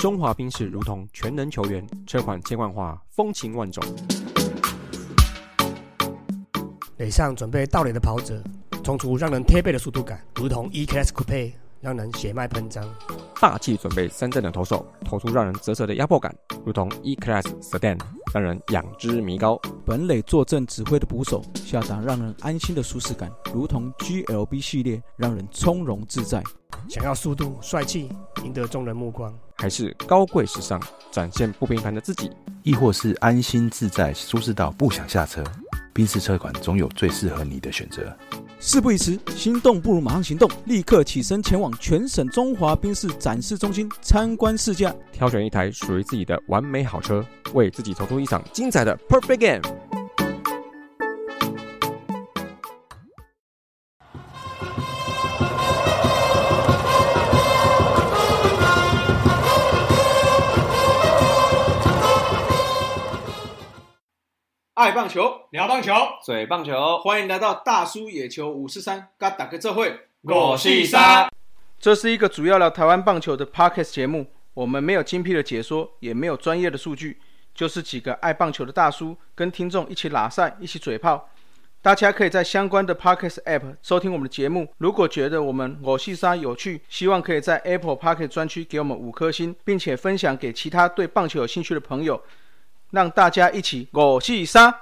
中华兵士如同全能球员，车款千万化，风情万种。垒上准备倒垒的跑者，冲出让人贴背的速度感，如同 E-Class Coupe，让人血脉喷张。大气准备三振的投手，投出让人啧舌的压迫感，如同 E-Class Sedan，让人仰之弥高。本垒坐镇指挥的捕手，下达让人安心的舒适感，如同 GLB 系列，让人从容自在。想要速度、帅气，赢得众人目光，还是高贵时尚，展现不平凡的自己？亦或是安心自在、舒适到不想下车？宾士车款总有最适合你的选择。事不宜迟，心动不如马上行动，立刻起身前往全省中华宾士展示中心参观试驾，挑选一台属于自己的完美好车，为自己投出一场精彩的 Perfect Game。爱棒球，聊棒球，嘴棒球，欢迎来到大叔野球五四三，跟打个这会，我是三。这是一个主要聊台湾棒球的 podcast 节目，我们没有精辟的解说，也没有专业的数据，就是几个爱棒球的大叔跟听众一起拉赛，一起嘴炮。大家可以在相关的 podcast app 收听我们的节目。如果觉得我们我是三有趣，希望可以在 Apple Podcast 专区给我们五颗星，并且分享给其他对棒球有兴趣的朋友。让大家一起我戏杀。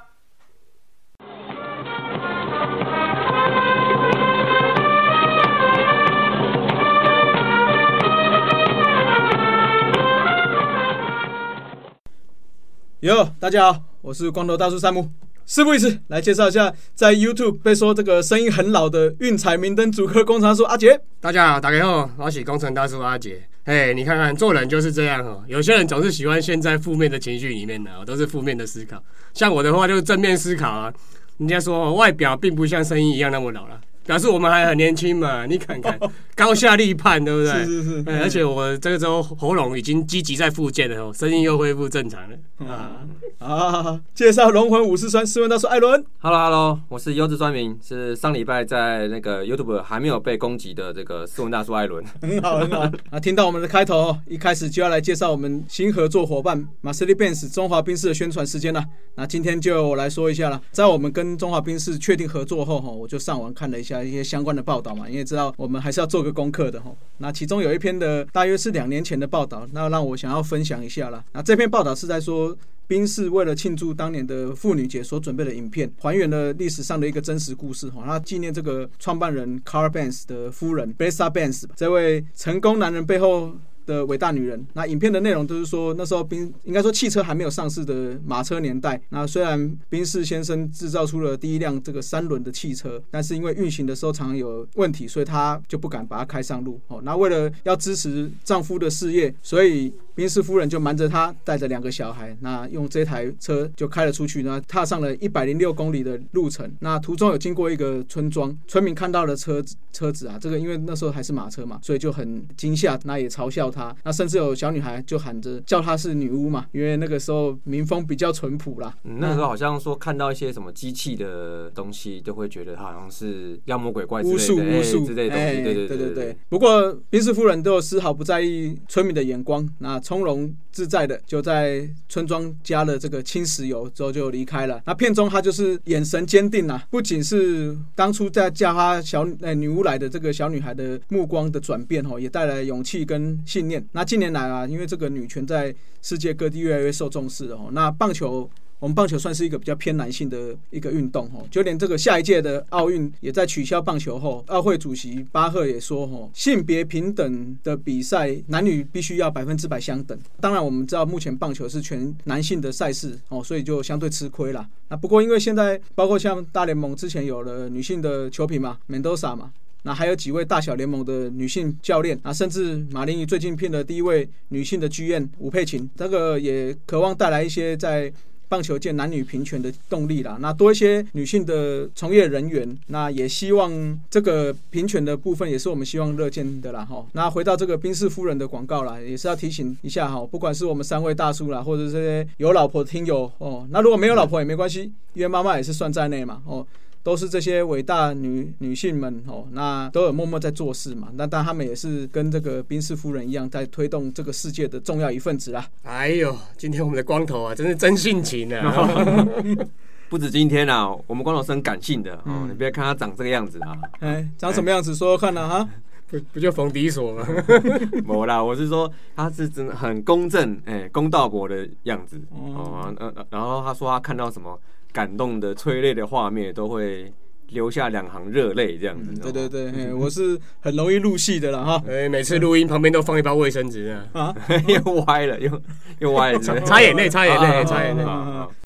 哟，大家好，我是光头大叔山姆。事不宜迟，来介绍一下，在 YouTube 被说这个声音很老的运彩明灯主科工程叔阿杰。大家好，大家好，我是工程大叔阿杰。哎，你看看，做人就是这样哦。有些人总是喜欢陷在负面的情绪里面呢，都是负面的思考。像我的话，就是正面思考啊。人家说外表并不像声音一样那么老了。表示我们还很年轻嘛，你看看高下立判，对不对？是是是。而且我这个时候喉咙已经积极在复健了哦，声音又恢复正常了啊啊！介绍龙魂武士川试问大叔艾伦，Hello Hello，我是优质专民，是上礼拜在那个 YouTube 还没有被攻击的这个试问大叔艾伦，很好很好啊！听到我们的开头，一开始就要来介绍我们新合作伙伴马斯利 Benz 中华兵士的宣传时间了。那今天就我来说一下了，在我们跟中华兵士确定合作后哈，我就上网看了一下。一些相关的报道嘛，因为知道我们还是要做个功课的哈。那其中有一篇的大约是两年前的报道，那让我想要分享一下啦。那这篇报道是在说，宾士为了庆祝当年的妇女节所准备的影片，还原了历史上的一个真实故事哈。那纪念这个创办人 Car Benz 的夫人 Bessa Benz 这位成功男人背后。的伟大女人。那影片的内容都是说，那时候宾应该说汽车还没有上市的马车年代。那虽然宾士先生制造出了第一辆这个三轮的汽车，但是因为运行的时候常有问题，所以他就不敢把它开上路。哦，那为了要支持丈夫的事业，所以。宾士夫人就瞒着他，带着两个小孩，那用这台车就开了出去，那踏上了一百零六公里的路程。那途中有经过一个村庄，村民看到了车子，车子啊，这个因为那时候还是马车嘛，所以就很惊吓，那也嘲笑他。那甚至有小女孩就喊着叫她是女巫嘛，因为那个时候民风比较淳朴啦。那时候好像说看到一些什么机器的东西，就会觉得她好像是妖魔鬼怪巫术巫术之类的东西。对对对对对。不过宾士夫人都有丝毫不在意村民的眼光，那。从容自在的就在村庄加了这个轻石油之后就离开了。那片中她就是眼神坚定啊，不仅是当初在叫她小呃女巫来的这个小女孩的目光的转变哦，也带来勇气跟信那近年来啊，因为这个女权在世界各地越来越受重视哦，那棒球。我们棒球算是一个比较偏男性的一个运动哦，就连这个下一届的奥运也在取消棒球后，奥会主席巴赫也说哦，性别平等的比赛男女必须要百分之百相等。当然我们知道目前棒球是全男性的赛事哦，所以就相对吃亏啦。那不过因为现在包括像大联盟之前有了女性的球评嘛，Mendoza 嘛，那还有几位大小联盟的女性教练啊，甚至马林鱼最近聘的第一位女性的剧院吴佩琴，这个也渴望带来一些在。棒球界男女平权的动力啦，那多一些女性的从业人员，那也希望这个平权的部分也是我们希望乐见的啦哈。那回到这个宾士夫人的广告啦，也是要提醒一下哈，不管是我们三位大叔啦，或者这些有老婆的听友哦，那如果没有老婆也没关系，因为妈妈也是算在内嘛哦。都是这些伟大女女性们哦，那都有默默在做事嘛。那但他们也是跟这个宾士夫人一样，在推动这个世界的重要一份子啦。哎呦，今天我们的光头啊，真是真性情啊！不止今天啊，我们光头是很感性的哦，你别看他长这个样子啊。哎，长什么样子？说说看呢？哈，不不就冯迪所吗？没啦，我是说他是真的很公正，哎，公道国的样子哦。呃，然后他说他看到什么感动的、催泪的画面，都会流下两行热泪这样子。对对对，我是很容易入戏的了哈。哎，每次录音旁边都放一包卫生纸啊，啊，又歪了，又又歪了，擦眼泪，擦眼泪，擦眼泪。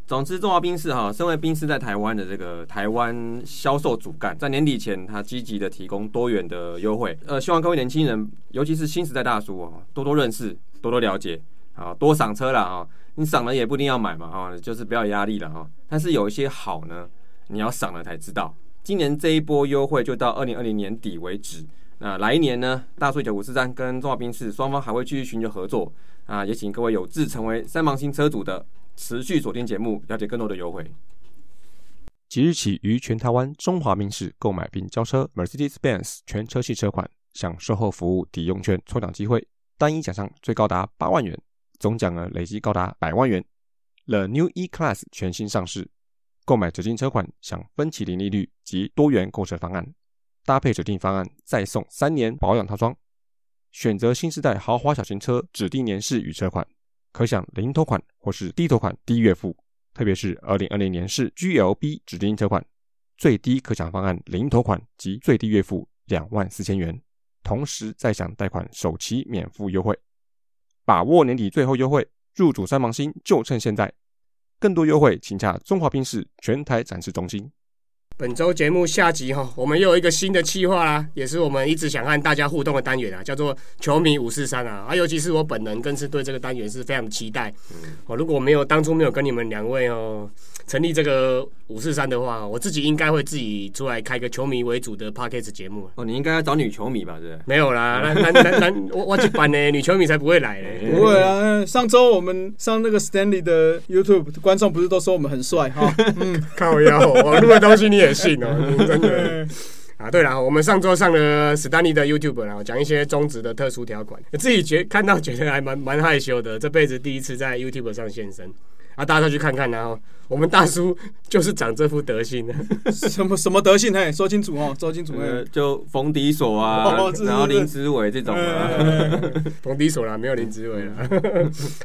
总之，中华宾士哈，身为宾士在台湾的这个台湾销售主干，在年底前，他积极的提供多元的优惠。呃，希望各位年轻人，尤其是新时代大叔哦，多多认识，多多了解，啊，多赏车了啊。你赏了也不一定要买嘛，哈，就是不要压力了哈。但是有一些好呢，你要赏了才知道。今年这一波优惠就到二零二零年底为止。那来年呢，大叔九五四三跟中华宾士双方还会继续寻求合作啊，也请各位有志成为三芒星车主的。持续锁定节目，了解更多的优惠。即日起，于全台湾中华名士购买并交车 Mercedes-Benz 全车系车款，享售后服务抵用券抽奖机会，单一奖项最高达八万元，总奖额累计高达百万元。The New E-Class 全新上市，购买指定车款享分期零利率及多元购车方案，搭配指定方案再送三年保养套装。选择新时代豪华小型车指定年式与车款。可享零头款或是低头款低月付，特别是二零二零年式 GLB 指定车款，最低可享方案零头款及最低月付两万四千元，同时再享贷款首期免付优惠。把握年底最后优惠，入主三芒星就趁现在。更多优惠，请洽中华宾士全台展示中心。本周节目下集哈，我们又有一个新的计划啦，也是我们一直想和大家互动的单元啊，叫做球迷五四三啊，啊，尤其是我本人更是对这个单元是非常期待。哦，如果没有当初没有跟你们两位哦。成立这个五四三的话，我自己应该会自己出来开个球迷为主的 podcast 节目。哦，你应该要找女球迷吧？对不对？没有啦，那那那那我我去办呢，女球迷才不会来嘞。不会啊，上周我们上那个 Stanley 的 YouTube，观众不是都说我们很帅哈？嗯，靠腰，网络的东西你也信哦？真的啊？对了，我们上周上了史丹利的 YouTube，然后讲一些中职的特殊条款，自己觉看到觉得还蛮蛮害羞的，这辈子第一次在 YouTube 上现身。啊，大家去看看，然后我们大叔就是长这副德性的，什么什么德性？嘿，说清楚哦，说清楚。呃，就冯迪所啊，然后林子伟这种啊，冯迪所啦，没有林子伟了。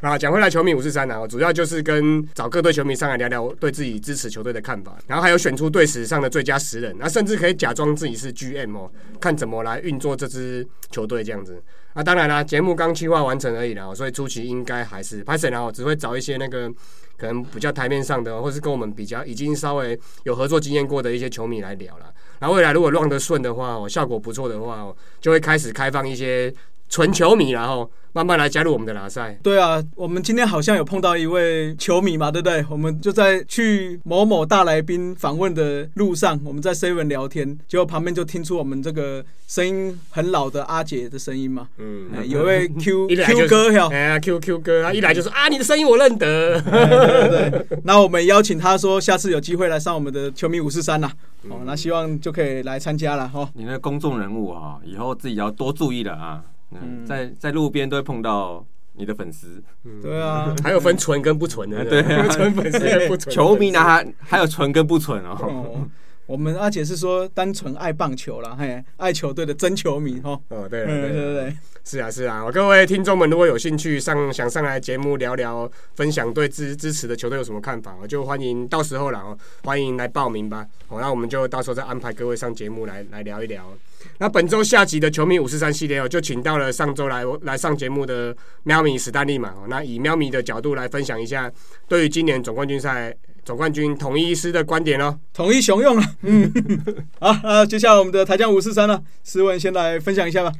啊，讲回来，球迷五十三啊，主要就是跟找各队球迷上来聊聊对自己支持球队的看法，然后还有选出队史上的最佳十人，那甚至可以假装自己是 GM 哦，看怎么来运作这支球队这样子。啊当然啦，节目刚计划完成而已啦，所以初期应该还是拍摄然后只会找一些那个可能比较台面上的，或是跟我们比较已经稍微有合作经验过的一些球迷来聊了。然后未来如果乱得顺的话，效果不错的话，就会开始开放一些纯球迷，然后。慢慢来加入我们的拉赛。对啊，我们今天好像有碰到一位球迷嘛，对不对？我们就在去某某大来宾访问的路上，我们在 seven 聊天，结果旁边就听出我们这个声音很老的阿姐的声音嘛。嗯，有位 Q Q 哥哟，哎呀 Q Q 哥，他一来就说啊，你的声音我认得。对对对，那我们邀请他说，下次有机会来上我们的球迷五四三啦。哦，那希望就可以来参加了哈。你那公众人物啊，以后自己要多注意了啊。嗯，在在路边都会碰到你的粉丝，对啊，还有分纯跟不纯的，对，纯粉丝不纯球迷呢，还还有纯跟不纯哦。我们阿姐是说单纯爱棒球啦，嘿，爱球队的真球迷哈。哦，对对对对，是啊是啊，各位听众们如果有兴趣上想上来节目聊聊，分享对支支持的球队有什么看法，我就欢迎到时候了哦，欢迎来报名吧。好，那我们就到时候再安排各位上节目来来聊一聊。那本周下集的球迷五四三系列哦，就请到了上周来来上节目的喵咪史丹利嘛。哦，那以喵咪的角度来分享一下对于今年总冠军赛。总冠军统一师的观点哦，统一雄用了，嗯，好，那接下来我们的台将五四三呢，思文先来分享一下吧。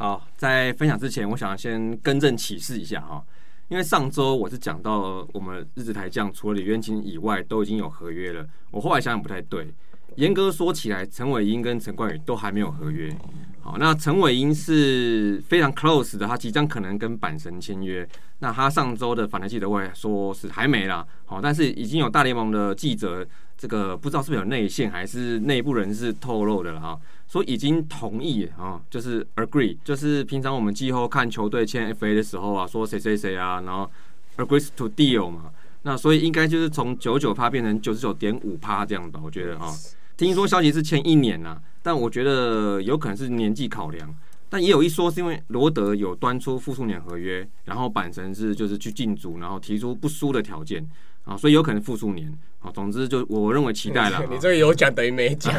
好，在分享之前，我想先更正启示一下哈，因为上周我是讲到我们日子台将除了李渊清以外都已经有合约了，我后来想想不太对，严格说起来，陈伟英跟陈冠宇都还没有合约，好，那陈伟英是非常 close 的，他即将可能跟阪神签约。那他上周的反台记者会说是还没啦，好，但是已经有大联盟的记者，这个不知道是不是有内线还是内部人士透露的了哈，说已经同意啊，就是 agree，就是平常我们季后看球队签 FA 的时候啊，说谁谁谁啊，然后 agrees to deal 嘛，那所以应该就是从九九趴变成九十九点五趴这样吧，我觉得啊，听说消息是签一年呐。但我觉得有可能是年纪考量，但也有一说是因为罗德有端出复数年合约，然后板神是就是去进组，然后提出不输的条件啊，所以有可能复数年啊。总之就我认为期待了。你这个有讲等于没讲。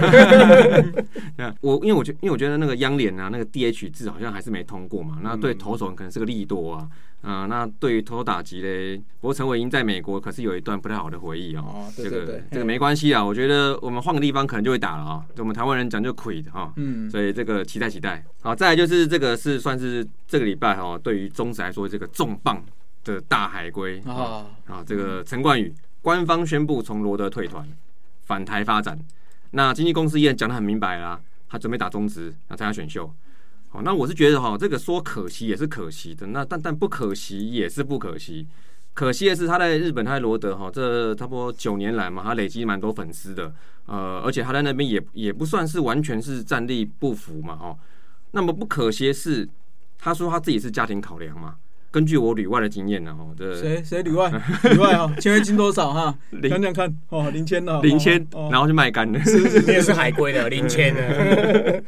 我因为我觉因为我觉得那个央联啊，那个 DH 字好像还是没通过嘛，那对投手可能是个利多啊。啊，那对于偷打击嘞，不过陈伟英在美国可是有一段不太好的回忆哦。这个这个没关系啊，我觉得我们换个地方可能就会打了啊。我们台湾人讲就 quit 哈，嗯，所以这个期待期待。好，再来就是这个是算是这个礼拜哈，对于中职来说这个重磅的大海龟啊啊，这个陈冠宇官方宣布从罗德退团，返台发展。那经纪公司也讲的很明白啦，他准备打中职，那参加选秀。好，那我是觉得哈，这个说可惜也是可惜的，那但但不可惜也是不可惜。可惜的是他在日本，他在罗德哈，这差不多九年来嘛，他累积蛮多粉丝的，呃，而且他在那边也也不算是完全是战力不符嘛，哈。那么不可惜是，他说他自己是家庭考量嘛。根据我旅外的经验呢，哦，这谁谁旅外旅外啊？签约金多少哈？讲讲看哦，零签的，零签，然后就卖干了，也是海归的，零签的。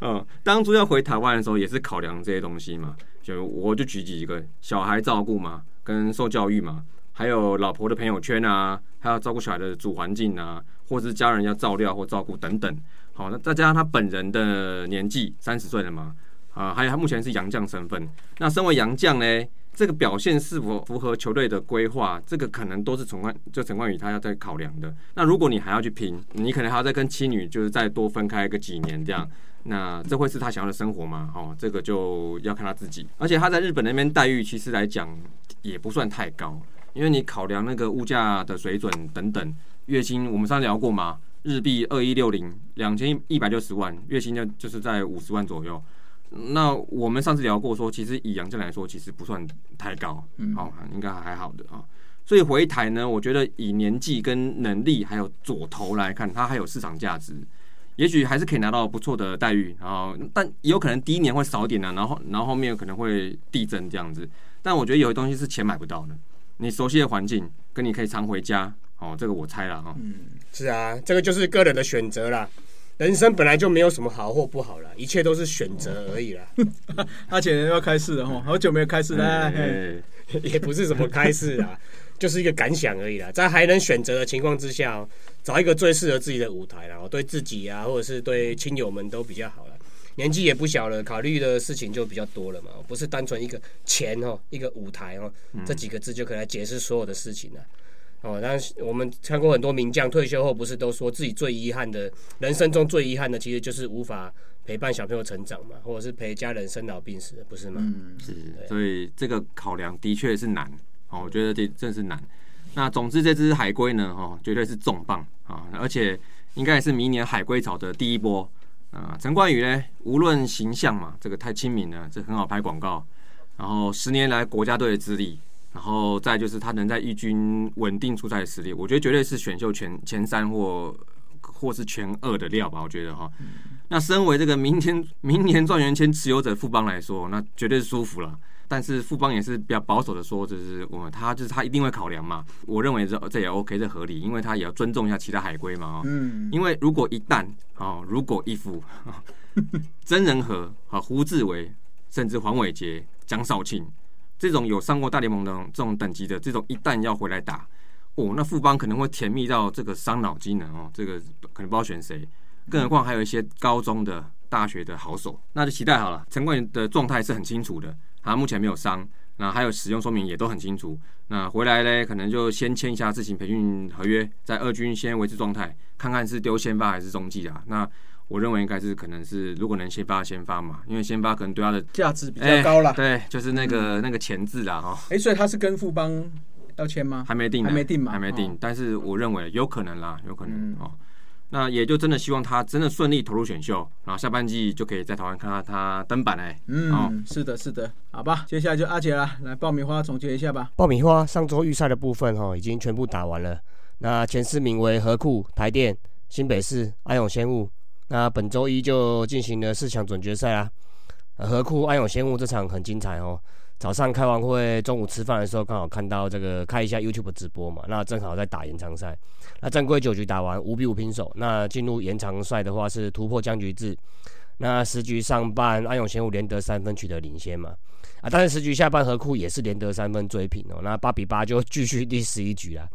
嗯，当初要回台湾的时候，也是考量这些东西嘛。就我就举几个小孩照顾嘛，跟受教育嘛，还有老婆的朋友圈啊，还要照顾小孩的主环境啊，或是家人要照料或照顾等等。好，那再加上他本人的年纪三十岁了嘛。啊，还有他目前是洋将身份。那身为洋将呢，这个表现是否符合球队的规划？这个可能都是陈冠就陈冠宇他要在考量的。那如果你还要去拼，你可能还要再跟妻女就是再多分开个几年这样。那这会是他想要的生活吗？哦，这个就要看他自己。而且他在日本那边待遇其实来讲也不算太高，因为你考量那个物价的水准等等，月薪我们上次聊过嘛，日币二一六零两千一百六十万，月薪就就是在五十万左右。那我们上次聊过，说其实以杨正来说，其实不算太高，好，应该还好的啊。所以回台呢，我觉得以年纪跟能力还有左投来看，他还有市场价值，也许还是可以拿到不错的待遇。然后，但也有可能第一年会少点呢，然后然后后面可能会递增这样子。但我觉得有些东西是钱买不到的，你熟悉的环境跟你可以常回家，哦，这个我猜了哈。嗯，是啊，这个就是个人的选择啦。人生本来就没有什么好或不好了，一切都是选择而已啦。阿姐要开市了哈，好久没有开市了，也不是什么开市啊，就是一个感想而已啦。在还能选择的情况之下，找一个最适合自己的舞台啦，对自己啊，或者是对亲友们都比较好了。年纪也不小了，考虑的事情就比较多了嘛，不是单纯一个钱哦，一个舞台哦，这几个字就可以来解释所有的事情了。哦，但是我们看过很多名将退休后，不是都说自己最遗憾的，人生中最遗憾的，其实就是无法陪伴小朋友成长嘛，或者是陪家人生老病死，不是吗？嗯，是。所以这个考量的确是难，哦，我觉得这真是难。那总之，这只海龟呢，哦，绝对是重磅啊，而且应该也是明年海龟潮的第一波啊。陈冠宇呢，无论形象嘛，这个太亲民了，这很好拍广告，然后十年来国家队的资历。然后再就是他能在一军稳定出赛的实力，我觉得绝对是选秀前前三或或是前二的料吧。我觉得哈，那身为这个明天明年状元签持有者富邦来说，那绝对是舒服了。但是富邦也是比较保守的说，就是我他就是他一定会考量嘛。我认为这这也 OK，这合理，因为他也要尊重一下其他海归嘛。嗯，因为如果一旦哦，如果一夫 曾仁和和胡志伟，甚至黄伟杰、江少庆。这种有上过大联盟的这种等级的，这种一旦要回来打，哦，那富邦可能会甜蜜到这个伤脑筋呢哦，这个可能不知道选谁，更何况还有一些高中的、大学的好手，那就期待好了。陈冠宇的状态是很清楚的，他目前没有伤，那还有使用说明也都很清楚。那回来呢，可能就先签一下自行培训合约，在二军先维持状态，看看是丢先发还是中继啊。那我认为应该是可能是，如果能先发先发嘛，因为先发可能对他的价值比较高了。对，就是那个那个钱字啦哈。哎，所以他是跟富邦要签吗？还没定，还没定嘛，还没定。但是我认为有可能啦，有可能哦。那也就真的希望他真的顺利投入选秀，然后下半季就可以在台湾看到他登板哎。哦嗯，是的，是的，好吧，接下来就阿杰啦，来爆米花总结一下吧。爆米花上周预赛的部分哈，已经全部打完了。那前四名为河库、台电、新北市、安永仙雾。那本周一就进行了四强准决赛啦。呃河库、安永仙雾这场很精彩哦。早上开完会，中午吃饭的时候刚好看到这个开一下 YouTube 直播嘛，那正好在打延长赛。那正规九局打完五比五平手，那进入延长赛的话是突破僵局制。那十局上半，安永仙雾连得三分取得领先嘛。啊，但是十局下半河库也是连得三分追平哦。那八比八就继续第十一局啦。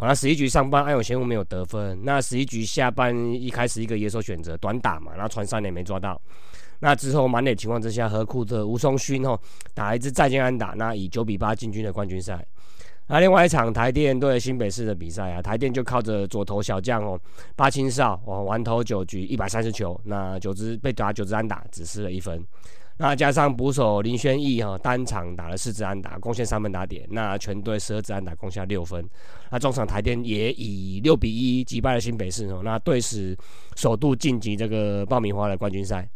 哦，那十一局上半安永仙雾没有得分，那十一局下半一开始一个野手选择短打嘛，然后传三垒没抓到。那之后满垒情况之下，和库特吴松勋哦打一支再见安打，那以九比八进军了冠军赛。那另外一场台电对新北市的比赛啊，台电就靠着左投小将哦八青少哦完投九局一百三十球，那九支被打九支安打，只失了一分。那加上捕手林轩义哈单场打了四支安打，贡献三分打点，那全队十二支安打贡献六分。那中场台电也以六比一击败了新北市哦，那队史首度晋级这个爆米花的冠军赛。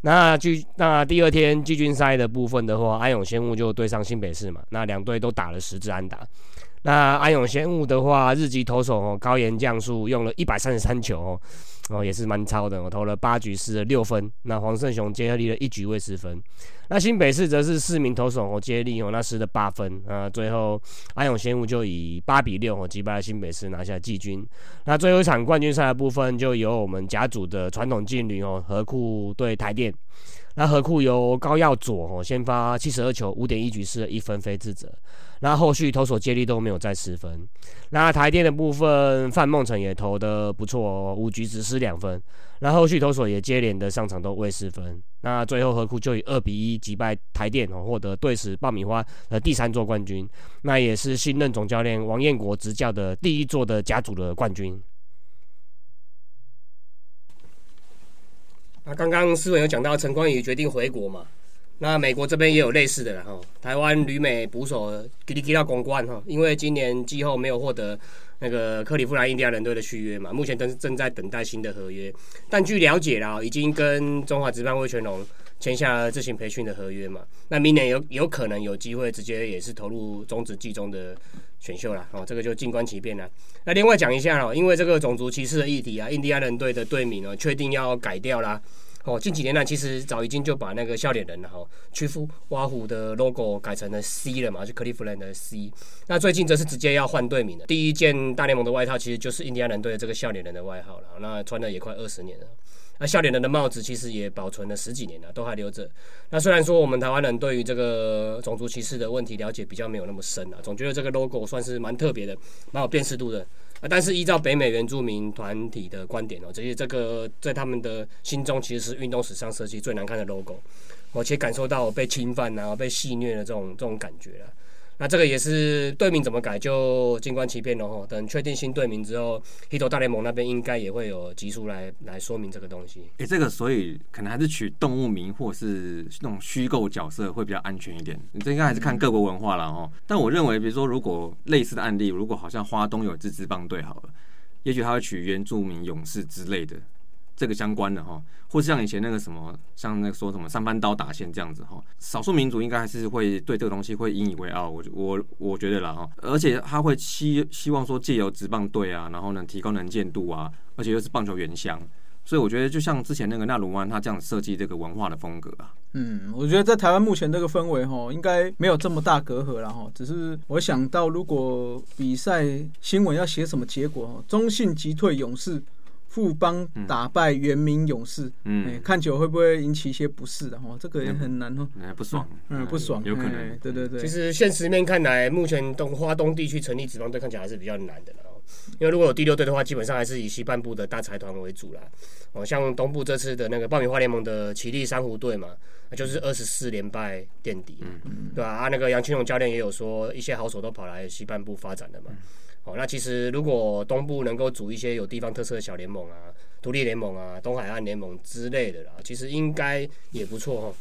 那季那第二天季军赛的部分的话，安永仙雾就对上新北市嘛，那两队都打了十支安打。那安永仙雾的话，日籍投手哦高岩将树用了一百三十三球哦，哦也是蛮超的，我投了八局失了六分。那黄胜雄接力了一局未失分。那新北市则是四名投手哦接力哦那失了八分啊，最后阿勇仙雾就以八比六哦击败了新北市拿下季军。那最后一场冠军赛的部分，就由我们甲组的传统劲旅哦河库对台电。那河库由高耀左哦先发七十二球五点一局失了一分非自责，那后续投手接力都没有再失分。那台电的部分范梦成也投的不错，五局只失两分。那后续投手也接连的上场都未失分。那最后何库就以二比一击败台电哦，获得队史爆米花的第三座冠军。那也是新任总教练王彦国执教的第一座的甲组的冠军。那刚刚思文有讲到陈冠宇决定回国嘛？那美国这边也有类似的了哈。台湾旅美捕手吉利吉拉公关哈，因为今年季后没有获得那个克利夫兰印第安人队的续约嘛，目前正正在等待新的合约。但据了解啦，已经跟中华职棒魏全龙签下了自行培训的合约嘛。那明年有有可能有机会直接也是投入中职季中的选秀啦。哦，这个就静观其变啦。那另外讲一下哦，因为这个种族歧视的议题啊，印第安人队的队名呢确定要改掉啦。哦，近几年呢其实早已经就把那个笑脸人了哈，屈夫挖虎的 logo 改成了 C 了嘛，就克利夫兰的 C。那最近则是直接要换队名了。第一件大联盟的外套其实就是印第安人队的这个笑脸人的外号了，那穿了也快二十年了。那笑脸人的帽子其实也保存了十几年了，都还留着。那虽然说我们台湾人对于这个种族歧视的问题了解比较没有那么深啊，总觉得这个 logo 算是蛮特别的，蛮有辨识度的。但是依照北美原住民团体的观点哦，这些这个在他们的心中其实是运动史上设计最难看的 logo，而且感受到被侵犯啊、被戏虐的这种这种感觉了。那这个也是队名怎么改就静观其变了哈。等确定新队名之后，黑头大联盟那边应该也会有集数来来说明这个东西。诶，这个所以可能还是取动物名或是那种虚构角色会比较安全一点。你这应该还是看各国文化了哦。但我认为，比如说如果类似的案例，如果好像花东有支支棒队好了，也许他会取原住民勇士之类的。这个相关的哈，或是像以前那个什么，像那个说什么三班刀打线这样子哈，少数民族应该还是会对这个东西会引以为傲。我我我觉得啦哈，而且他会希希望说借由职棒队啊，然后呢提高能见度啊，而且又是棒球原乡，所以我觉得就像之前那个纳鲁湾他这样设计这个文化的风格啊。嗯，我觉得在台湾目前这个氛围哈，应该没有这么大隔阂了哈。只是我想到，如果比赛新闻要写什么结果哈，中信击退勇士。富邦打败原名勇士，嗯，看久会不会引起一些不适的哈？这个也很难哦，不爽，嗯，不爽，有可能，对对对。其实现实面看来，目前东花东地区成立职棒队看起来还是比较难的了，因为如果有第六队的话，基本上还是以西半部的大财团为主啦。哦，像东部这次的那个爆米花联盟的奇力珊瑚队嘛，那就是二十四连败垫底，嗯对吧？啊，那个杨清勇教练也有说，一些好手都跑来西半部发展的嘛。哦，那其实如果东部能够组一些有地方特色的小联盟啊、独立联盟啊、东海岸联盟之类的啦，其实应该也不错哈。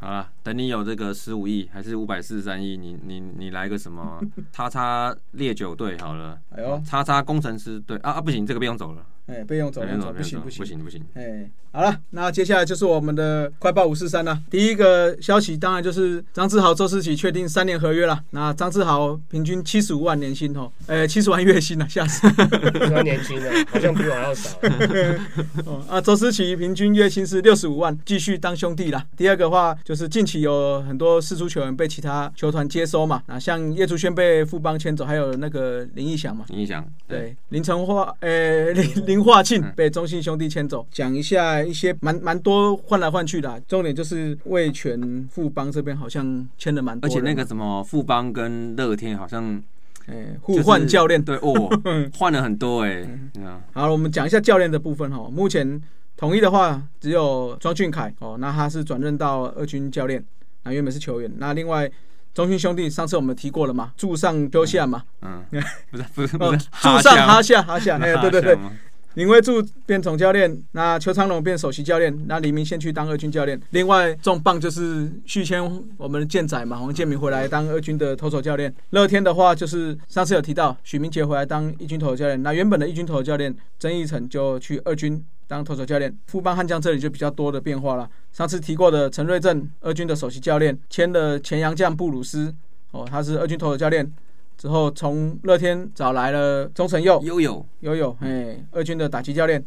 好了，等你有这个十五亿还是五百四十三亿，你你你来个什么 叉叉烈酒队好了，哎呦，叉叉工程师队啊啊不行，这个不用走了，哎，备用走，备用走，不不行不行。不行不行，哎，好了，那接下来就是我们的快报五四三了。第一个消息当然就是张志豪、周思齐确定三年合约了。那张志豪平均七十五万年薪哦，哎，七十万月薪了，吓死！年薪的，好像比我还要少。哦啊，周思齐平均月薪是六十五万，继续当兄弟啦。第二个话就是近期有很多四足球员被其他球团接收嘛，啊，像叶竹轩被富邦牵走，还有那个林义祥嘛。你想对，林成化，呃，林林化庆被中信兄弟牵走，讲一下一些蛮蛮多换来换去的啊、重点就是魏全富邦这边好像签了蛮多而，且那个什么富邦跟乐天好像哎互换教练。对哦，换了很多哎，嗯啊好，我们讲一下教练的部分哈。目前统一的话只有庄俊凯哦，那他是转任到二军教练，那原本是球员。那另外中信兄弟上次我们提过了嘛，柱上丢下嘛，嗯，不是不是哦不是，柱上哈下哈下，哎，对对对林威柱变总教练，那邱昌龙变首席教练，那黎明先去当二军教练。另外重磅就是续签我们的健仔嘛，黄建民回来当二军的投手教练。乐天的话就是上次有提到许明杰回来当一军投手教练，那原本的一军投手教练曾义成就去二军当投手教练。富邦悍将这里就比较多的变化了。上次提过的陈瑞正二军的首席教练签了前洋将布鲁斯，哦，他是二军投手教练。之后从乐天找来了钟神佑，悠悠悠悠，哎，二军的打击教练。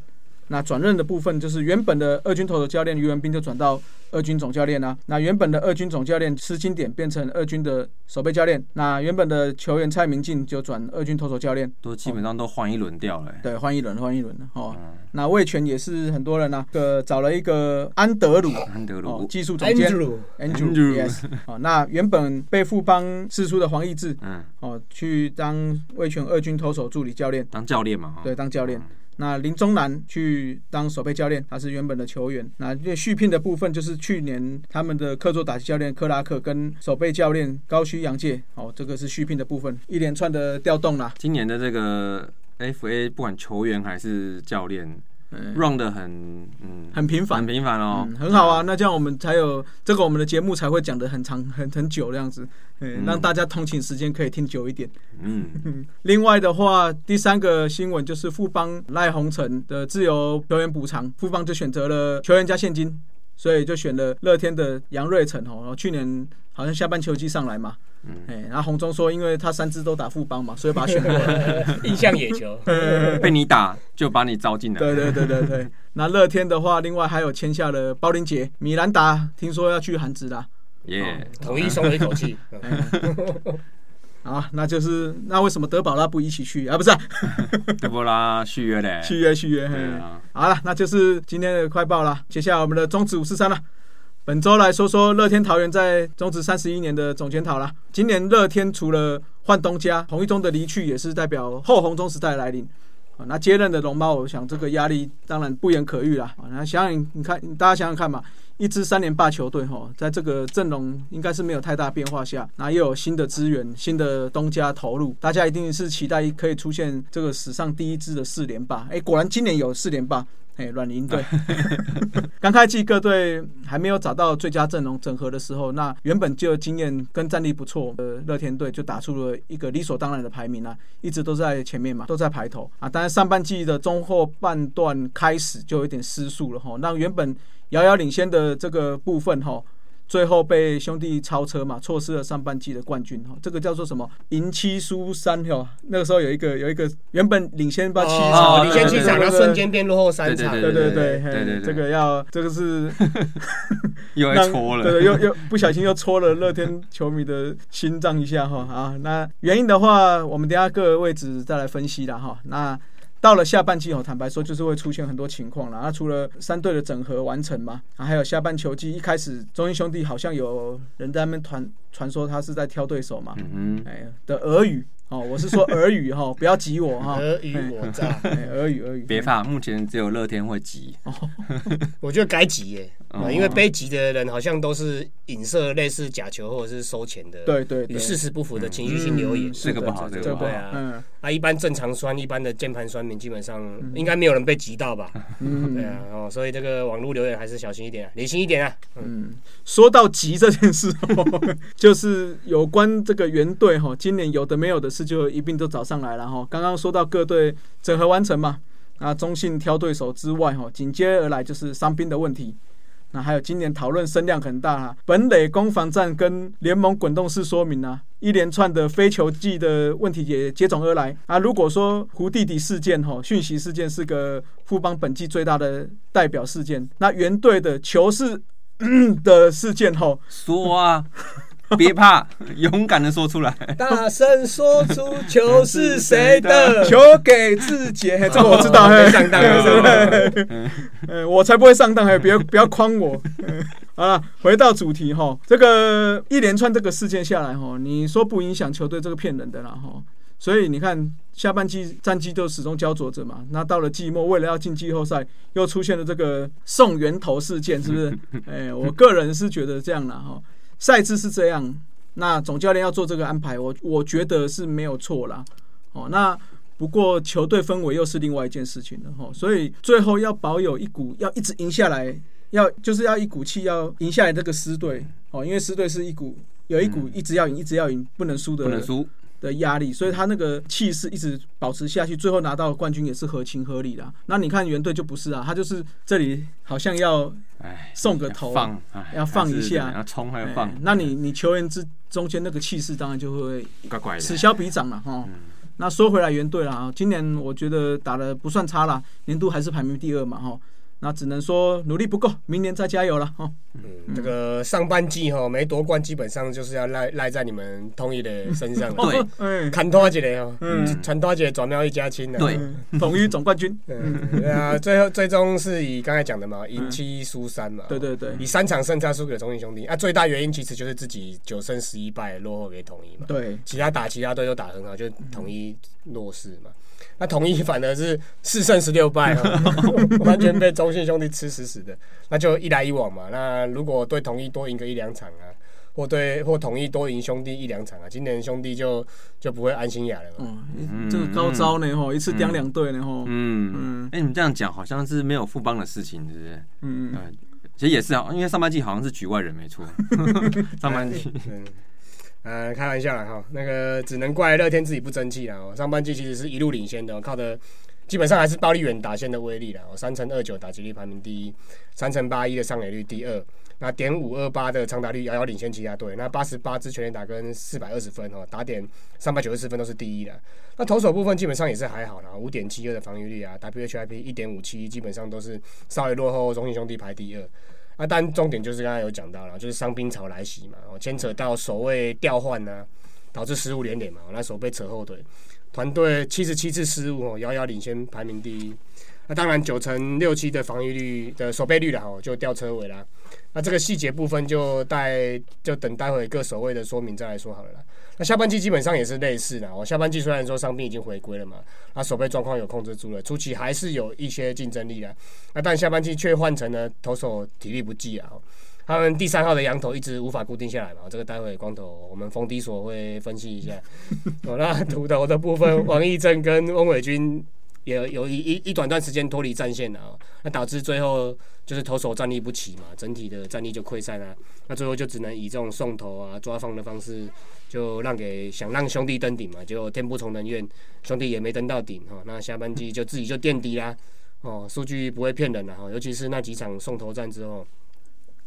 那转任的部分就是原本的二军投手教练于文斌就转到二军总教练啦、那原本的二军总教练施金典变成二军的守备教练。那原本的球员蔡明进就转二军投手教练。都基本上都换一轮掉了欸，对，换一轮，换一轮了哦。嗯那魏权也是很多人呐、个找了一个安德鲁安德哦鲁，技术总监 Andrew，Andrew Andrew yes 哦，那原本被富邦释出的黄义志嗯，哦，去当魏权二军投手助理教练。当教练嘛，哈对，当教练嗯。那林中南去当守备教练，他是原本的球员。那这续聘的部分就是去年他们的客座打击教练克拉克跟守备教练高须洋介，哦，这个是续聘的部分，一连串的调动啦。今年的这个 FA 不管球员还是教练，，run 的很嗯很频繁很频繁哦嗯，，很好啊。那这样我们才有这个我们的节目才会讲的很长、很很久这样子，嗯，嗯让大家通勤时间可以听久一点。嗯，另外的话，第三个新闻就是富邦赖鸿成的自由球员补偿，富邦就选择了球员加现金，所以就选了乐天的杨瑞成哦。然后去年好像下半球季上来嘛，嗯哎，然后红中说，因为他三支都打副帮嘛，所以把他选过来。印象野球，被你打就把你招进来，对对对对对。那乐天的话，另外还有签下了包林杰、米兰达，听说要去韩职啦。耶，统一松了一口气。啊，那就是那为什么德保拉不一起去啊？不是、啊、德波拉续约嘞，续约续约。啊，好了，那就是今天的快报了。接下来我们的中职五四三了。本周来说说乐天桃园在中职三十一年的总检讨啦。今年乐天除了换东家，洪一中的离去也是代表后红中时代来临。啊，那接任的龙猫，我想这个压力当然不言可喻啦。啊，那想想你看，大家想想看嘛，一支三连霸球队吼，在这个阵容应该是没有太大变化下，那又有新的资源、新的东家投入，大家一定是期待可以出现这个史上第一支的四连霸。哎，果然今年有四连霸。哎，软银队刚开季各队还没有找到最佳阵容整合的时候，那原本就经验跟战力不错的乐天队就打出了一个理所当然的排名啊，一直都在前面嘛，都在排头啊。当然上半季的中后半段开始就有点失速了哈，让原本遥遥领先的这个部分哈。最后被兄弟超车嘛，错失了上半季的冠军哈，这个叫做什么？赢七输三哈。那个时候有一个有一个原本领先八七场，哦，领先七场，然后瞬间变落后三场。对对对对嘿对对这个要这个是 又让要戳了，对对，又又不小心又戳了乐天球迷的心脏一下哈啊。那原因的话，我们等下各个位置再来分析啦哈。那到了下半季哦，坦白说就是会出现很多情况了。那除了三队的整合完成嘛，啊，还有下半球季一开始中英兄弟好像有人在那边传传说他是在挑对手嘛，嗯哎的俄语哦，我是说俄语哈，不要急我哈，尔虞我诈，哎俄语俄语，别怕，目前只有乐天会急，我觉得该急耶，哦。啊因为被急的人好像都是影射类似假球或者是收钱的，对对对。与事实不符的情绪性留言。嗯。这个不好是个不好。这个不好。嗯。啊，一般正常酸，一般的键盘酸民，基本上应该没有人被急到吧？嗯，对啊，哦，所以这个网络留言还是小心一点啊，理性一点啊。嗯，说到急这件事、哦，就是有关这个原队哈，今年有的没有的就一并都找上来了哈。刚刚说到各队整合完成嘛，那中信挑对手之外哈，紧接而来就是伤兵的问题。那还有今年讨论声量很大哈，本垒攻防战跟联盟滚动式说明啊，一连串的非球技的问题也接踵而来啊。如果说胡弟弟事件哈，讯息事件是个富邦本季最大的代表事件，那原队的球是 的事件后，说啊，别怕，勇敢的说出来。大声说出球是谁的？球给自己，嘿这个我知道，嘿，上当了上当呃，我才不会上当，嘿，别不要诓我。好了，回到主题哈，这个一连串这个事件下来哈，你说不影响球队，这个骗人的啦哈。所以你看，下半季战绩都始终焦灼着嘛。那到了季末，为了要进季后赛，又出现了这个送源头事件，是不是？哎，我个人是觉得这样啦哈。赛制是这样，那总教练要做这个安排，我我觉得是没有错啦。哦，那不过球队氛围又是另外一件事情了哈。所以最后要保有一股要一直赢下来，要就是要一股气要赢下来这个师队哦，因为师队是一股有一股一直要赢、一直要赢不能输的不能输，的压力，所以他那个气势一直保持下去，最后拿到冠军也是合情合理的。那你看原队就不是啊，他就是这里好像要哎，送个头放，哎要放一下要冲还要哎放，那你你球员之中间那个气势当然就会此。消彼长了哈。那说回来原队了啊，今年我觉得打的不算差啦，年度还是排名第二嘛哈。那只能说努力不够，明年再加油了哈。嗯，这个上半季哈没夺冠，基本上就是要赖赖在你们统一的身上了。对，哎，砍拖一个哦，嗯传拖一个转喵一家亲的。对嗯统一总冠军，嗯，对啊，最后最终是以刚才讲的嘛，赢七输三嘛。对对对以三场胜差输给中信兄弟啊，最大原因其实就是自己九胜十一败落后给统一嘛。对，其他打其他队都打很好，就统一弱势嘛。那统一反而是四胜十六败啊，完全被中信兄弟吃死死的。那就一来一往嘛。那如果对统一多赢个一两场啊，或对或统一多赢兄弟一两场啊，今年兄弟就就不会安心雅了嘛。嗯，这个高招呢吼，一次刁两队呢吼，嗯。嗯，哎，你们这样讲好像是没有富邦的事情，是不是？嗯嗯。嗯，其实也是啊，因为上半季好像是局外人没错，上半季。嗯，呃，开玩笑了哈，那个只能怪乐天自己不争气了哦。上半季其实是一路领先的，靠的基本上还是暴力远打线的威力了哦。三乘二九打击率排名第一，三乘八一的上垒率第二，那点五二八的长打率遥遥领先其他队。那八十八支全垒打跟四百二十分哦，打点三百九十四分都是第一的。那投手部分基本上也是还好啦，五点七二的防御率啊，WHIP 一点五七，基本上都是稍微落后中信兄弟排第二。啊，但重点就是刚才有讲到了，就是伤兵潮来袭嘛，哦，牵扯到守卫调换呢，导致失误连连嘛，那守备扯后腿，团队七十七次失误哦，遥遥领先排名第一。那当然九成六七的防御率的守备率了哦，就掉车尾啦。那这个细节部分就待就等待会各守卫的说明再来说好了啦。那下半季基本上也是类似的我，下半季虽然说伤病已经回归了嘛，那守备状况有控制住了，初期还是有一些竞争力的。那但下半季却换成了投手体力不济啊、哦，他们第三号的羊头一直无法固定下来嘛，这个待会光头我们封底所会分析一下。哦，那土头的部分，王义正跟翁伟军也有一一一短段时间脱离战线了啊、那导致最后就是投手战力不齐嘛，整体的战力就溃散了。那最后就只能以这种送投啊、抓放的方式，就让给想让兄弟登顶嘛，结果天不从人愿，兄弟也没登到顶哈、哦。那下半季就自己就垫底啦。哦，数据不会骗人的哈，尤其是那几场送投战之后，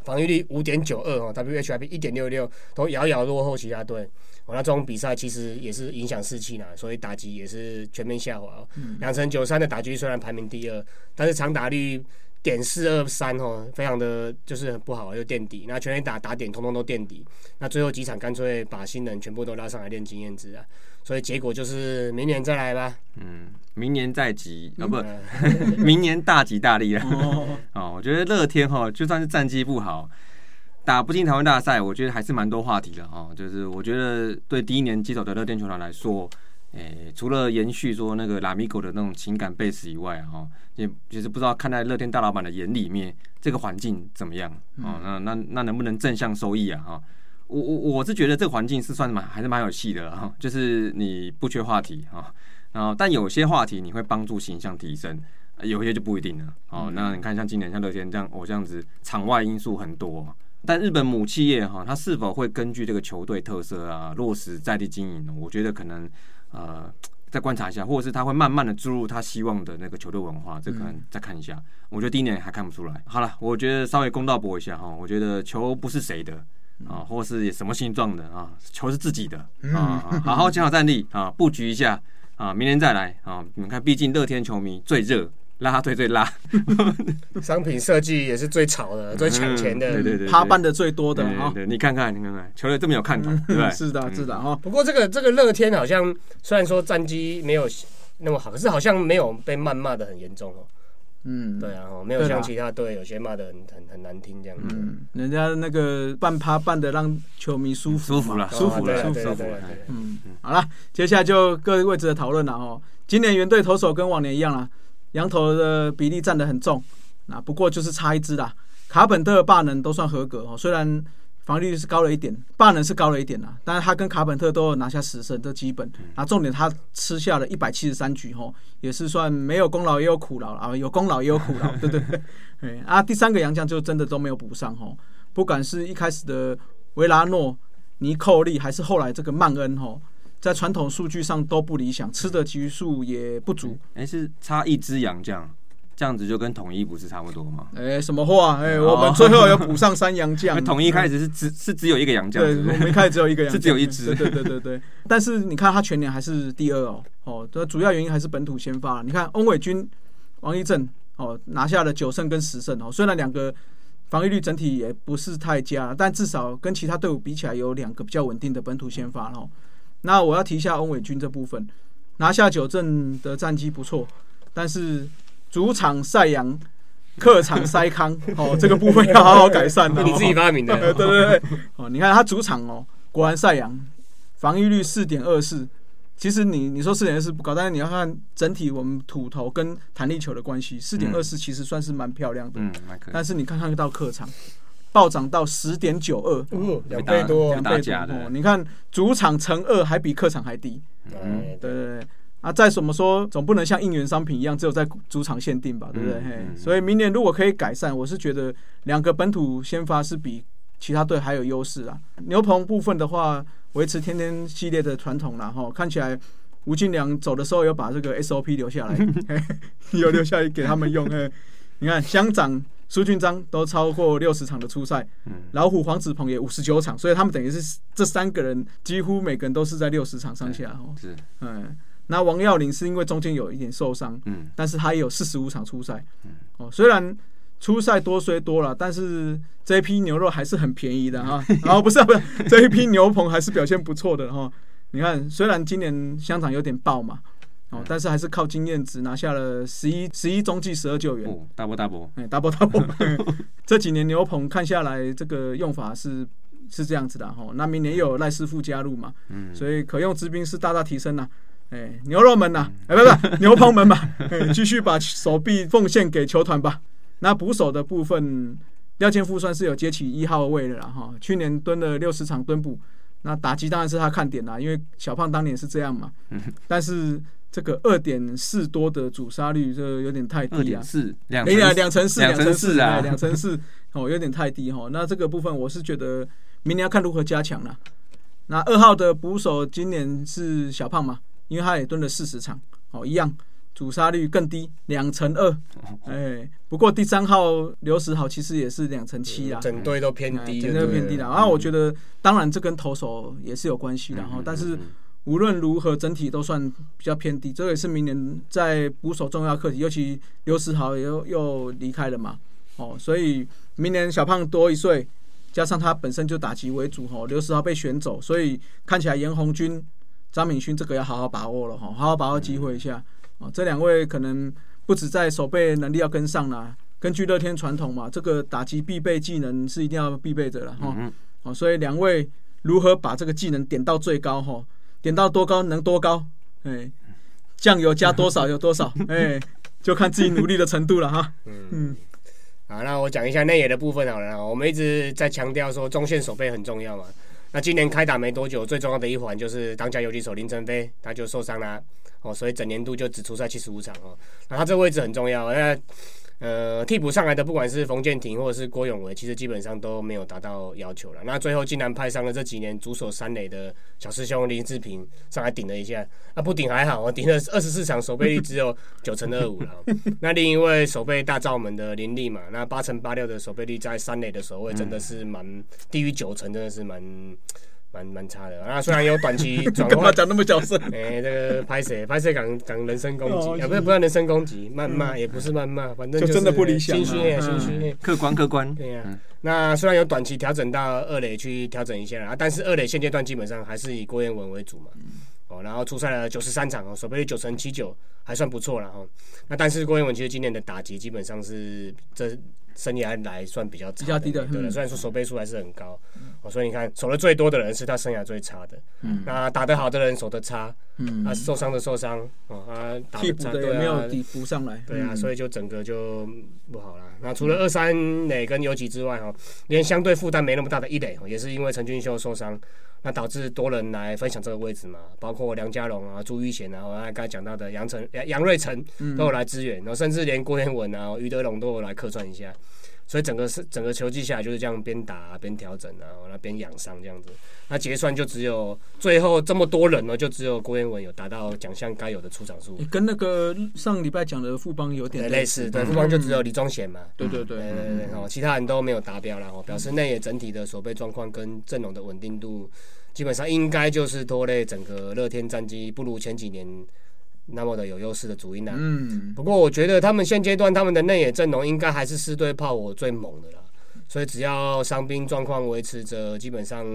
防御率五点九二哦，WHIP 一点六六都遥遥落后其他队。哦，那这种比赛其实也是影响士气啦，所以打击也是全面下滑哦。两成九三的打击率虽然排名第二，但是长打率点四二三哦，非常的就是很不好，又垫底。那全垒打打点通通都垫底，那最后几场干脆把新人全部都拉上来练经验值啊，所以结果就是明年再来吧。嗯，明年再集啊，不，呃 明年大吉大利了。哦，哦，我觉得乐天哈，就算是战绩不好，打不进台湾大赛，我觉得还是蛮多话题的哈。就是我觉得对第一年接手的乐天球团来说，诶、除了延续说那个拉米狗的那种情感 base 以外，哈，也就是不知道看在乐天大老板的眼里面，这个环境怎么样？哦，那那那能不能正向收益啊？哈，我我我是觉得这个环境是算蛮还是蛮有戏的哈，就是你不缺话题哈，然后但有些话题你会帮助形象提升。有些就不一定了，哦，那你看像今年像乐天这样，哦这样子场外因素很多，但日本母企业哈，它是否会根据这个球队特色啊，落实在地经营呢？我觉得可能呃再观察一下，或者是他会慢慢的注入他希望的那个球队文化，这可能再看一下。我觉得第一年还看不出来。好了，我觉得稍微公道博一下哈，我觉得球不是谁的啊，或是什么形状的啊，球是自己的啊，好好讲好战力啊，布局一下啊，明年再来啊。你们看，毕竟乐天球迷最热。拉队最拉，商品设计也是最潮的、最抢钱的，对对对，他办的最多的哈。对，你看看，你看看，球队这么有看头，对？是的，是的哈。不过这个这个乐天好像虽然说战绩没有那么好，可是好像没有被谩骂的很严重哦。嗯，对啊，没有像其他队有些骂的很很很难听这样子。嗯，人家那个半趴办的让球迷舒服，舒服了，舒服了，舒服了。嗯，好了，接下来就各位置的讨论了哦。今年原队投手跟往年一样了。羊头的比例占得很重，那不过就是差一支啦。卡本特、霸能都算合格哦，虽然防御率是高了一点，霸能是高了一点啦，但是他跟卡本特都有拿下十胜，这基本。那重点他吃下了一百七十三局吼，也是算没有功劳也有苦劳啊，有功劳也有苦劳，对对对。哎啊，第三个洋将就真的都没有补上吼，不管是一开始的维拉诺、尼寇利，还是后来这个曼恩吼。在传统数据上都不理想，吃的局数也不足。哎，是差一只羊这样，这样子就跟统一不是差不多吗？哎，什么话？哎，我们最后要补上三羊将。统一开始是只是只有一个羊将，对，我们开始只有一个羊，是只有一只。对对对对。但是你看他全年还是第二哦，哦，这主要原因还是本土先发。你看翁伟军、王一正哦，拿下了九胜跟十胜哦，虽然两个防御率整体也不是太佳，但至少跟其他队伍比起来，有两个比较稳定的本土先发哦。那我要提一下翁伟军这部分，拿下九阵的战绩不错，但是主场赛扬，客场塞康，哦，这个部分要好好改善的。你自己发明的，对对对。哦，你看他主场哦，果然赛扬，防御率四点二四。其实你你说四点二四不高，但是你要看整体我们土头跟弹力球的关系，四点二四其实算是蛮漂亮的。嗯，但是你看看到客场。暴涨到十点九二，两倍多，两倍多。你看主场乘二还比客场还低。嗯，对对对。啊，再怎么说，总不能像应援商品一样，只有在主场限定吧，对不对？嘿，所以明年如果可以改善，我是觉得两个本土先发是比其他队还有优势啊。牛棚部分的话，维持天天系列的传统然后看起来吴金良走的时候有把这个 SOP 留下来，有留下来给他们用。嘿，你看乡长。苏俊章都超过六十场的初赛，老虎黄子鹏也五十九场，所以他们等于是这三个人几乎每个人都是在六十场上下哦。是，嗯，那王耀林是因为中间有一点受伤，嗯，但是他也有四十五场初赛，嗯，哦，虽然初赛多虽多了，但是这一批牛肉还是很便宜的哈。然 后不是不是，这一批牛棚还是表现不错的哈。你看，虽然今年香肠有点爆嘛。哦，但是还是靠经验值拿下了十一十一中继十二救援，double double，哎，double double。这几年牛棚看下来，这个用法是是这样子的哈。那明年又有赖师傅加入嘛，嗯，所以可用之兵是大大提升了。哎，牛肉们呐，哎，不不，牛棚们嘛，继续把手臂奉献给球团吧。那捕手的部分，廖建富算是有接起一号位的了哈。去年蹲了六十场蹲捕，那打击当然是他看点啦，因为小胖当年是这样嘛。但是这个二点四多的主杀率，这有点太低啊！四两两成四，两成四啊，两成四哦，有点太低哈。那这个部分我是觉得明年要看如何加强了。那二号的捕手今年是小胖嘛，因为他也蹲了四十场哦，一样主杀率更低，两成二。哎，不过第三号刘石豪其实也是两成七啊，整队都偏低，整队偏低了。然后我觉得，当然这跟投手也是有关系的哈，但是。无论如何，整体都算比较偏低，这也是明年在捕手重要课题。尤其刘世豪又又离开了嘛，哦，所以明年小胖多一岁，加上他本身就打击为主，哈，刘世豪被选走，所以看起来严红军、张敏勋这个要好好把握了，哈，好好把握机会一下。哦，这两位可能不止在守备能力要跟上啦，根据乐天传统嘛，这个打击必备技能是一定要必备的了，哈，哦，所以两位如何把这个技能点到最高，哈。点到多高能多高，哎，酱油加多少 有多少，哎，就看自己努力的程度了哈。嗯嗯，好，那我讲一下内野的部分好了啦。我们一直在强调说中线守备很重要嘛。那今年开打没多久，最重要的一环就是当家游击手林晨飞他就受伤啦，哦，所以整年度就只出赛七十五场哦。那他这个位置很重要，那呃替补上来的不管是冯建廷或者是郭永维，其实基本上都没有达到要求了。那最后竟然派上了这几年主守三垒的小师兄林志平上来顶了一下，啊不顶还好，我顶了二十四场，守备率只有九成二五了。那另一位守备大罩门的林立嘛，那八成八六的守备率在三垒的守卫真的是蛮低于九成，真的是蛮蛮蛮差的。啊虽然有短期 转换，干嘛讲那么小声？哎、这个拍谁拍谁讲讲人身攻击，哦啊不是不是人身攻击，谩骂也不是谩骂，反正就是真的不理想啊心虚哎嗯心虚哎。客观客观，对呀、嗯那虽然有短期调整到二垒去调整一下啦，但是二垒现阶段基本上还是以郭彦文为主嘛。哦，然后出赛了九十三场哦，守备率九成七九，还算不错了哈。那但是郭彦文其实今年的打击基本上是这生涯来算比较差比较低的对嗯虽然说守备数还是很高，哦，所以你看守的最多的人是他生涯最差的。嗯，那打得好的人守得差，嗯啊受伤的受伤，哦啊打替补的得差对啊没有抵补上来。对啊，嗯所以就整个就不好了。那除了二三垒跟游击之外，哈，连相对负担没那么大的一垒，也是因为陈俊秀受伤，那导致多人来分享这个位置嘛，包括梁家龙啊、朱玉贤啊，我刚才讲到的杨成、杨杨瑞成嗯都有来支援，然后甚至连郭天文啊、于德龙都有来客串一下。所以整个是整个球季下来就是这样边打边调整啊，然后边养伤这样子。那结算就只有最后这么多人呢，就只有郭彦文有达到奖项该有的出场数也。跟那个上礼拜讲的富邦有点，类似，对，富邦就只有李宗贤嘛，对对对，对对对，哦，其他人都没有达标了，哦，表示内野整体的守备状况跟阵容的稳定度，基本上应该就是拖累整个乐天战绩不如前几年那么的有优势的主因啊。嗯，不过我觉得他们现阶段他们的内野阵容应该还是四队炮火最猛的啦，所以只要伤兵状况维持着，基本上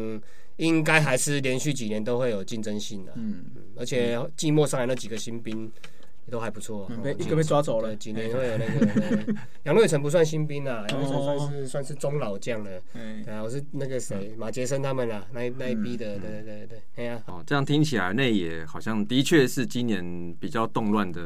应该还是连续几年都会有竞争性的。嗯，而且季末上来那几个新兵也都还不错，被一个被抓走了。对，几年会有那个对 杨瑞成不算新兵啊，杨瑞成哦算是算是中老将了。哎，对啊，我是那个谁马杰森他们啊，那一那一嗯逼的，对对对对，哎呀，哦，这样听起来内野好像的确是今年比较动乱的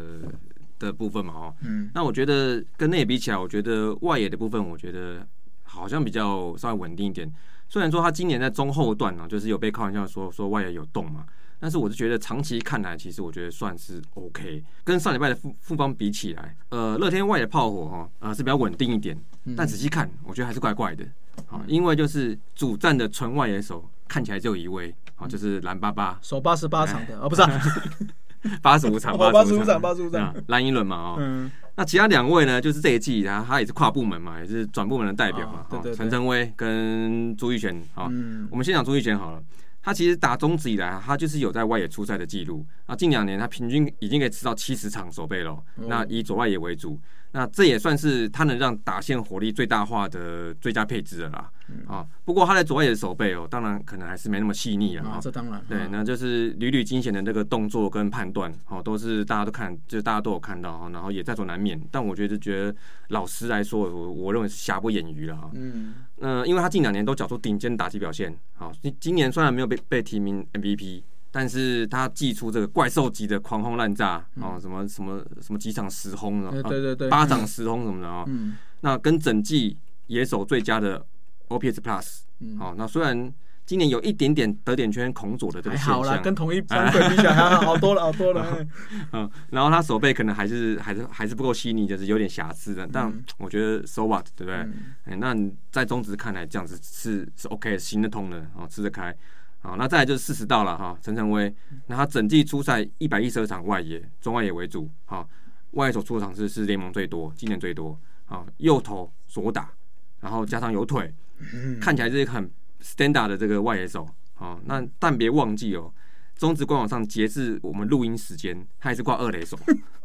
的部分嘛，哦，嗯，那我觉得跟内野比起来，我觉得外野的部分，我觉得好像比较稍微稳定一点。虽然说他今年在中后段呢、就是有被开玩笑说说外野有动嘛，但是我是觉得长期看来，其实我觉得算是 OK。跟上礼拜的副副帮比起来，呃，乐天外的炮火哈，呃是比较稳定一点，但仔细看，我觉得还是怪怪的。啊，因为就是主战的纯外野手看起来只有一位，啊，就是蓝巴巴守八十八场的，啊，不是啊，八十五场，八十五场，八十五场啊蓝英伦嘛，哦，嗯，那其他两位呢，就是这一季他他也是跨部门嘛，也是转部门的代表嘛啊，对对对陈晨威跟朱玉璇啊。嗯我们先讲朱玉璇好了，他其实打中职以来，他就是有在外野出赛的记录啊。近两年他平均已经可以吃到七十场守备了，哦那以左外野为主，那这也算是他能让打线火力最大化的最佳配置了啦。嗯。啊，不过他在左外野的手背哦，当然可能还是没那么细腻了啊，啊。这当然，对，啊。那就是屡屡惊险的那个动作跟判断，哦，都是大家都看，就是大家都有看到哈，然后也在所难免。但我觉得，觉得老师来说，我我认为是瑕不掩瑜了哈。嗯，那、因为他近两年都缴出顶尖打击表现，好，今今年虽然没有被被提名 MVP，但是他祭出这个怪兽级的狂轰滥炸，哦，什么什么什么几场十轰的，啊对对对对，八场十轰什么的哦，嗯，那跟整季野手最佳的 OPS Plus，嗯好、那虽然今年有一点点得点圈孔左的这个现象好跟同一班队比起来好 好多了，好多了，哎嗯，然后他手背可能还是还是还是不够细腻，就是有点瑕疵的。但嗯我觉得 so what，对不对？嗯哎、那你在中职看来这样子是是 OK 行得通的，哦，吃得开。好，那再来就是四十到了哈，陈晨威，那他整季出赛一百一十二场外野，中外野为主，哈，外野手出的场次是联盟最多，今年最多，好，右投左打，然后加上有腿，嗯。看起来是一个很 standard 的这个外野手，哦，那但别忘记哦，中职官网上截至我们录音时间，他还是挂二垒手，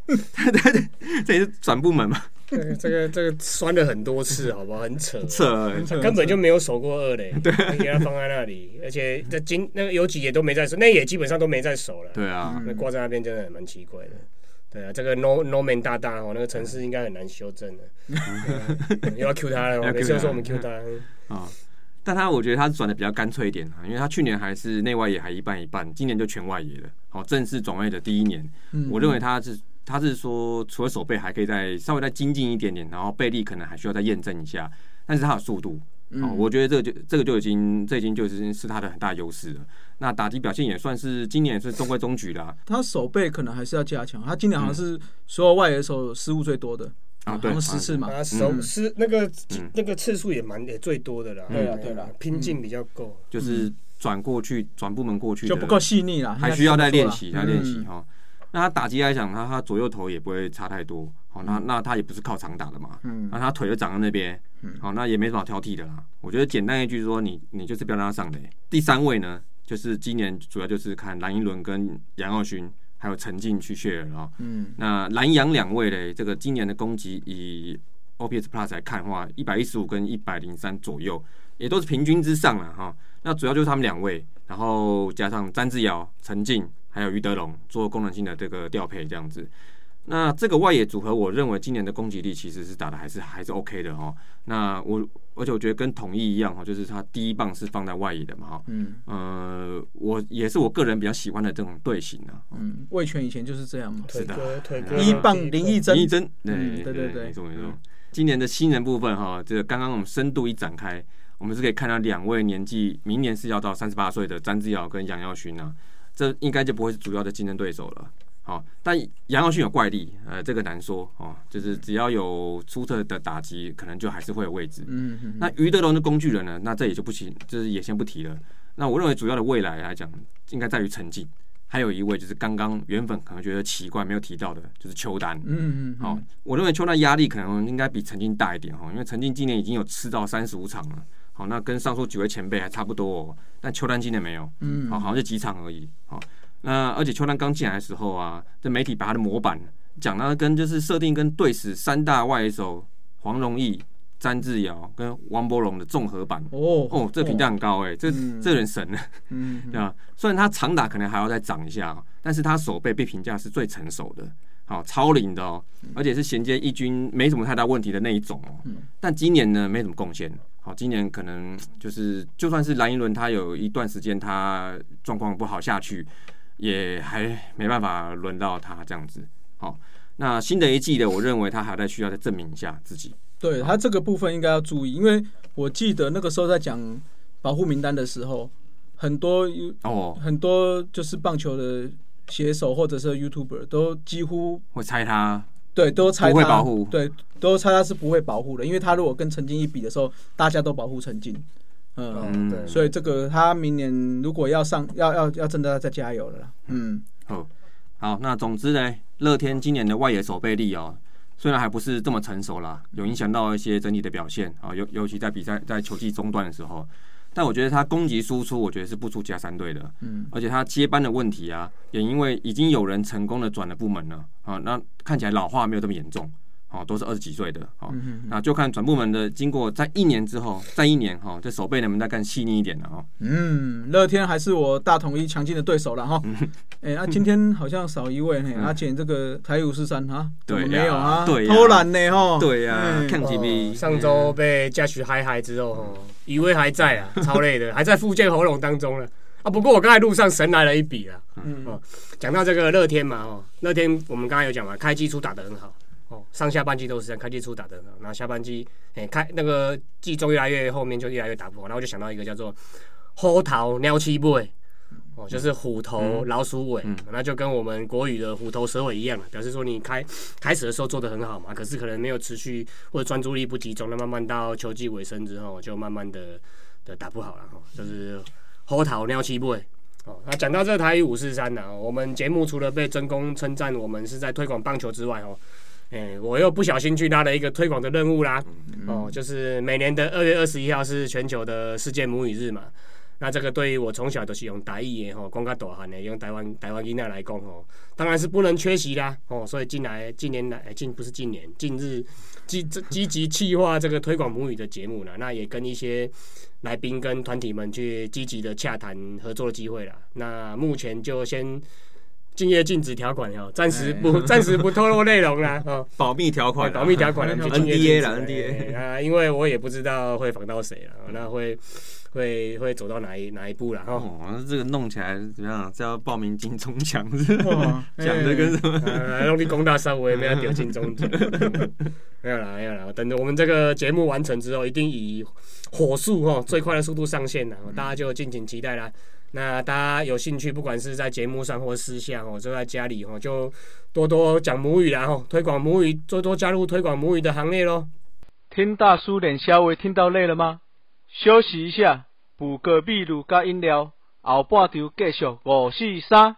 对对对，这也是转部门嘛，这个这个这个酸了很多次，好不好？很扯，扯，他根本就没有守过二垒，对，给他放在那里，而且这今那个有几也都没在守，那也基本上都没在守了，对啊，那挂在那边真的蛮奇怪的。对啊，这个 No No Man 大大哦，那个城市应该很难修正的。又要 Q 他了哦，要 cue 每次都说我们 Q 他。啊，但他我觉得他转的比较干脆一点啊，因为他去年还是内外野还一半一半，今年就全外野了。好，正式转位的第一年，嗯我认为他是他是说除了手背还可以再稍微再精进一点点，然后背力可能还需要再验证一下，但是他有速度。嗯哦，我觉得这个就这个就已经这已经就是是他的很大优势了。那打击表现也算是今年也是中规中矩啦。他手背可能还是要加强。他今年好像是所有外野手失误最多的，啊，对，十次嘛。啊，手嗯是那个嗯那个次数也蛮也最多的啦。对啊对啦拼劲比较够。就是转过去转部门过去就不够细腻啦，还需要再练习，再练习嗯哈。那他打击来讲，他他左右头也不会差太多，好，那那他也不是靠长打的嘛，嗯那他腿就长在那边，好，那也没什么挑剔的啦。我觉得简单一句说，你你就是不要让他上垒。第三位呢，就是今年主要就是看蓝一伦跟杨耀勋还有陈进去 share 啊。嗯那蓝杨两位嘞，这个今年的攻击以 OPS Plus 来看的话，一百一十五跟一百零三左右，也都是平均之上了哈。那主要就是他们两位，然后加上詹志尧、陈进还有于德龙做功能性的这个调配这样子。那这个外野组合，我认为今年的攻击力其实是打的还是还是 OK 的哦。那我而且我觉得跟统一一样哈，就是他第一棒是放在外野的嘛哈。嗯呃，我也是我个人比较喜欢的这种队形啊。嗯，魏权以前就是这样嘛。是的腿哥一棒林义珍林义珍，对嗯对对对没错没错嗯。今年的新人部分哈，这个刚刚我们深度一展开，我们是可以看到两位年纪明年是要到三十八岁的詹志尧跟杨耀勋啊，这应该就不会是主要的竞争对手了。好，但杨耀勋有怪力，呃，这个难说哦，就是只要有出色的打击，可能就还是会有位置。嗯嗯，那于德龙的工具人呢？那这也就不行，就是也先不提了。那我认为主要的未来来讲，应该在于成绩。还有一位就是刚刚原本可能觉得奇怪没有提到的，就是邱丹。嗯嗯好、我认为邱丹压力可能应该比陈进大一点哈，因为陈进今年已经有吃到三十五场了。好，那跟上述几位前辈还差不多哦，但邱丹今年没有，嗯好，好像就几场而已。好，那而且邱丹刚进来的时候啊，这媒体把他的模板讲到跟就是设定跟队史三大外野手黄荣义、詹志尧跟王柏荣的综合版。哦哦，这评价很高哎、这嗯这人神了。嗯 对吧？虽然他长打可能还要再长一下，但是他手背被评价是最成熟的，好超龄的哦，而且是衔接一军没什么太大问题的那一种哦。但今年呢，没什么贡献。好，今年可能就是就算是蓝一伦，他有一段时间他状况不好下去，也还没办法轮到他这样子。好，那新的一季的，我认为他还在需要再证明一下自己。对他这个部分应该要注意，因为我记得那个时候在讲保护名单的时候，很多哦，很多就是棒球的写手或者是 YouTuber 都几乎会猜他。对都猜他。不会保护。对，都猜他是不会保护的，因为他如果跟陈金一比的时候，大家都保护陈进，嗯，所以这个他明年如果要上，要要要真的要再加油了，嗯，好，好，那总之呢，乐天今年的外野守备力哦，虽然还不是这么成熟啦，有影响到一些整体的表现啊，尤尤其在比赛在球季中段的时候，但我觉得他攻击输出，我觉得是不出加三队的，嗯，而且他接班的问题啊，也因为已经有人成功的转了部门了啊，那看起来老化没有这么严重。哦，都是二十几岁的，哦，那就看转部门的经过，在一年之后，在一年哈，这手背能不能再更细腻一点了哦。嗯，乐天还是我大统一强劲的对手了哈。哎、啊，今天好像少一位，嘿，而且这个台五十三哈，怎么对呀没有啊？对呀偷懒呢哈。对呀、哎看 TV，、哦上周被嘉许嗨嗨之后，哦，以为还在啊，超累的，还在复健喉咙当中了啊。不过我刚才路上神来了一笔啊。嗯哦，讲到这个乐天嘛，哦，乐天我们刚才有讲嘛，开季初打得很好，哦，上下半季都是这样，开季初打的，然后下半季，哎、开那个季中越来越后面就越来越打不好，然后我就想到一个叫做猴桃鸟七尾。哦，就是虎头老鼠尾，嗯那就跟我们国语的虎头蛇尾一样了，表示说你开开始的时候做的很好嘛，可是可能没有持续或者专注力不集中，那慢慢到球季尾声之后，就慢慢的的打不好了哈，就是猴桃鸟七尾。哦，那讲到这台语五四三呢，我们节目除了被真公称赞我们是在推广棒球之外，哦，哎、我又不小心去拉了一个推广的任务啦。哦，就是每年的二月二十一号是全球的世界母语日嘛。那这个对于我从小都是用台语的吼，讲较大汉的，用台湾台湾囡仔来讲吼，当然是不能缺席啦。哦，所以近来近年来哎近不是近年，近日积积极计划这个推广母语的节目啦。那也跟一些来宾跟团体们去积极的洽谈合作的机会啦。那目前就先竞业禁止条款哈，暂时不暂时不透露内容啦，哦，保密条款啊，保密条款 就 NDA 啦，NDA。啊，因为我也不知道会访到谁了，那会会会走到哪一哪一步了哈。哦，这个弄起来怎么样？是要报名金钟奖 讲的跟什么？呃，让你公大稍微没有丢进中奖，没有啦，没有啦。等着我们这个节目完成之后，一定以火速哈最快的速度上线了，大家就敬请期待啦。那大家有兴趣，不管是在节目上或私下哦，就在家里哦，就多多讲母语啦吼，推广母语，多多加入推广母语的行列喽。听大叔脸稍微听到累了吗？休息一下，补个秘鲁加饮料，后半场继续五四三。